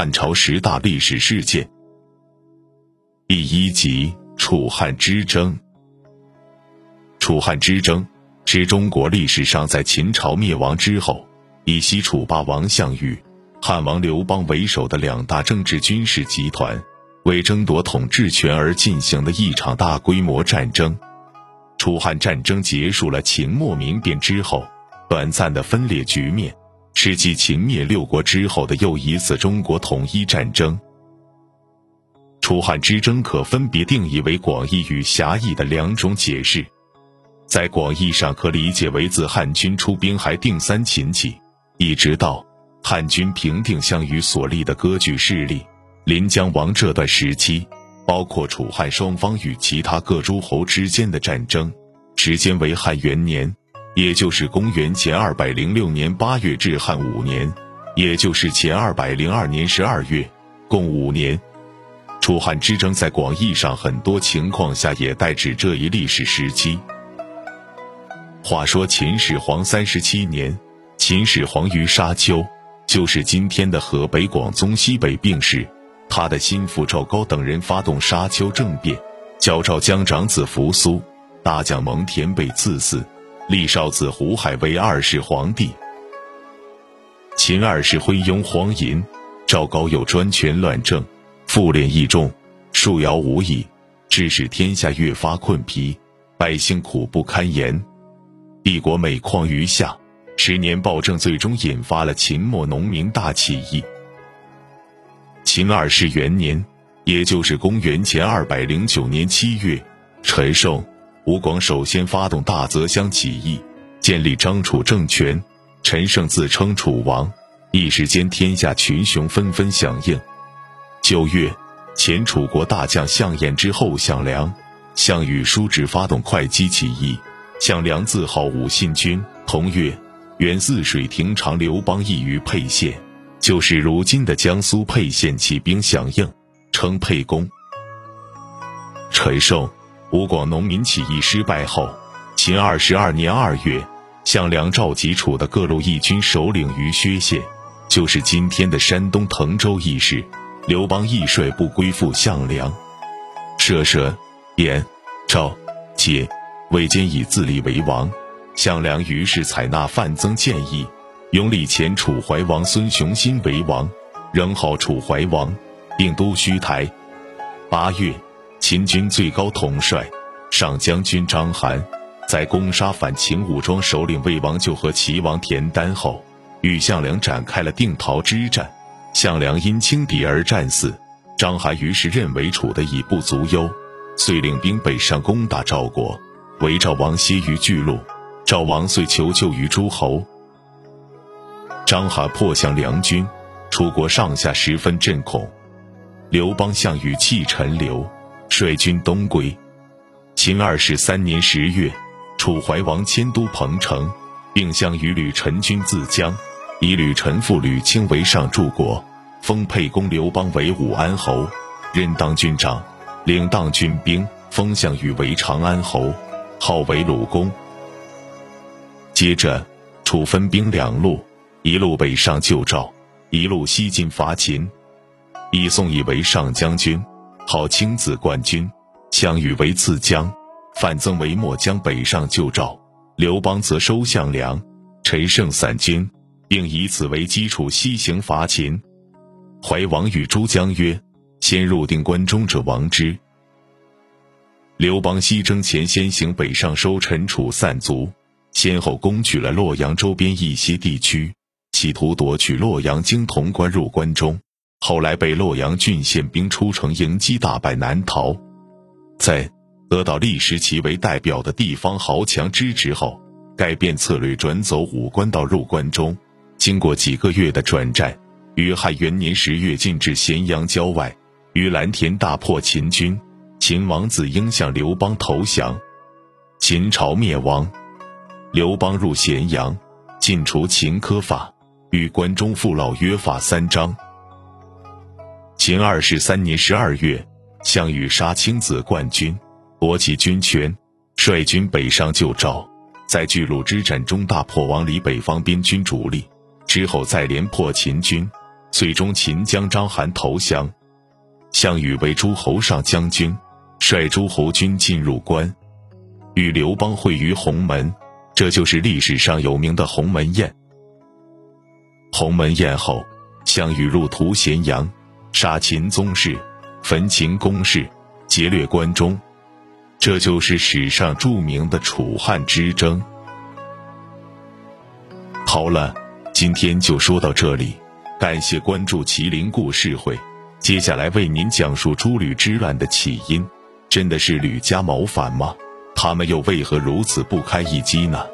汉朝十大历史事件，第一集：楚汉之争。楚汉之争是中国历史上在秦朝灭亡之后，以西楚霸王项羽、汉王刘邦为首的两大政治军事集团为争夺统治权而进行的一场大规模战争。楚汉战争结束了秦末民变之后短暂的分裂局面。是继秦灭六国之后的又一次中国统一战争。楚汉之争可分别定义为广义与狭义的两种解释。在广义上，可理解为自汉军出兵还定三秦起，一直到汉军平定项羽所立的割据势力临江王这段时期，包括楚汉双方与其他各诸侯之间的战争，时间为汉元年。也就是公元前二百零六年八月至汉五年，也就是前二百零二年十二月，共五年。楚汉之争在广义上很多情况下也代指这一历史时期。话说秦始皇三十七年，秦始皇于沙丘，就是今天的河北广宗西北病逝，他的心腹赵高等人发动沙丘政变，叫赵将长子扶苏、大将蒙恬被赐死。立少子胡亥为二世皇帝。秦二世昏庸荒淫，赵高又专权乱政，复敛益众，树摇无已，致使天下越发困疲，百姓苦不堪言，帝国每况愈下。十年暴政最终引发了秦末农民大起义。秦二世元年，也就是公元前二百零九年七月，陈胜。吴广首先发动大泽乡起义，建立张楚政权。陈胜自称楚王，一时间天下群雄纷纷响应。九月，前楚国大将项燕之后项梁、项羽叔侄发动会稽起义，项梁自号武信君。同月，原泗水亭长刘邦亦于沛县，就是如今的江苏沛县起兵响应，称沛公。陈胜。吴广农民起义失败后，秦二十二年二月，项梁召集楚的各路义军首领于薛县，就是今天的山东滕州义士。刘邦亦率部归附项梁。射射、燕、赵、解、魏坚以自立为王，项梁于是采纳范增建议，拥立前楚怀王孙雄心为王，仍号楚怀王，并都须台。八月。秦军最高统帅上将军章邯，在攻杀反秦武装首领魏王就和齐王田丹后，与项梁展开了定陶之战。项梁因轻敌而战死，章邯于是认为楚的已不足忧，遂领兵北上攻打赵国，围赵王歇于巨鹿。赵王遂求救于诸侯。章邯破项梁军，楚国上下十分震恐。刘邦、项羽弃陈留。率军东归。秦二世三年十月，楚怀王迁都彭城，并向与吕臣军自江，以吕臣父吕青为上柱国，封沛公刘邦为武安侯，任当军长，领当军兵，封项羽为长安侯，号为鲁公。接着，楚分兵两路，一路北上救赵，一路西进伐秦，以宋义为上将军。号青子冠军，项羽为次将，范增为末将，北上救赵。刘邦则收项梁、陈胜散军，并以此为基础西行伐秦。怀王与诸将曰：“先入定关中者王之。”刘邦西征前，先行北上收陈楚散卒，先后攻取了洛阳周边一些地区，企图夺取洛阳经潼关入关中。后来被洛阳郡县兵出城迎击，大败难逃。在得到历时其为代表的地方豪强支持后，改变策略，转走武关道入关中。经过几个月的转战，于汉元年十月进至咸阳郊外，于蓝田大破秦军。秦王子婴向刘邦投降，秦朝灭亡。刘邦入咸阳，尽除秦科法，与关中父老约法三章。秦二世三年十二月，项羽杀青子冠军，夺其军权，率军北上救赵，在巨鹿之战中大破王离北方边军主力，之后再连破秦军，最终秦将章邯投降。项羽为诸侯上将军，率诸侯军进入关，与刘邦会于鸿门，这就是历史上有名的鸿门宴。鸿门宴后，项羽入屠咸阳，杀秦宗室，焚秦宫室，劫掠关中，这就是史上著名的楚汉之争。好了，今天就说到这里，感谢关注麒麟故事会。接下来为您讲述诸吕之乱的起因，真的是吕家谋反吗？他们又为何如此不堪一击呢？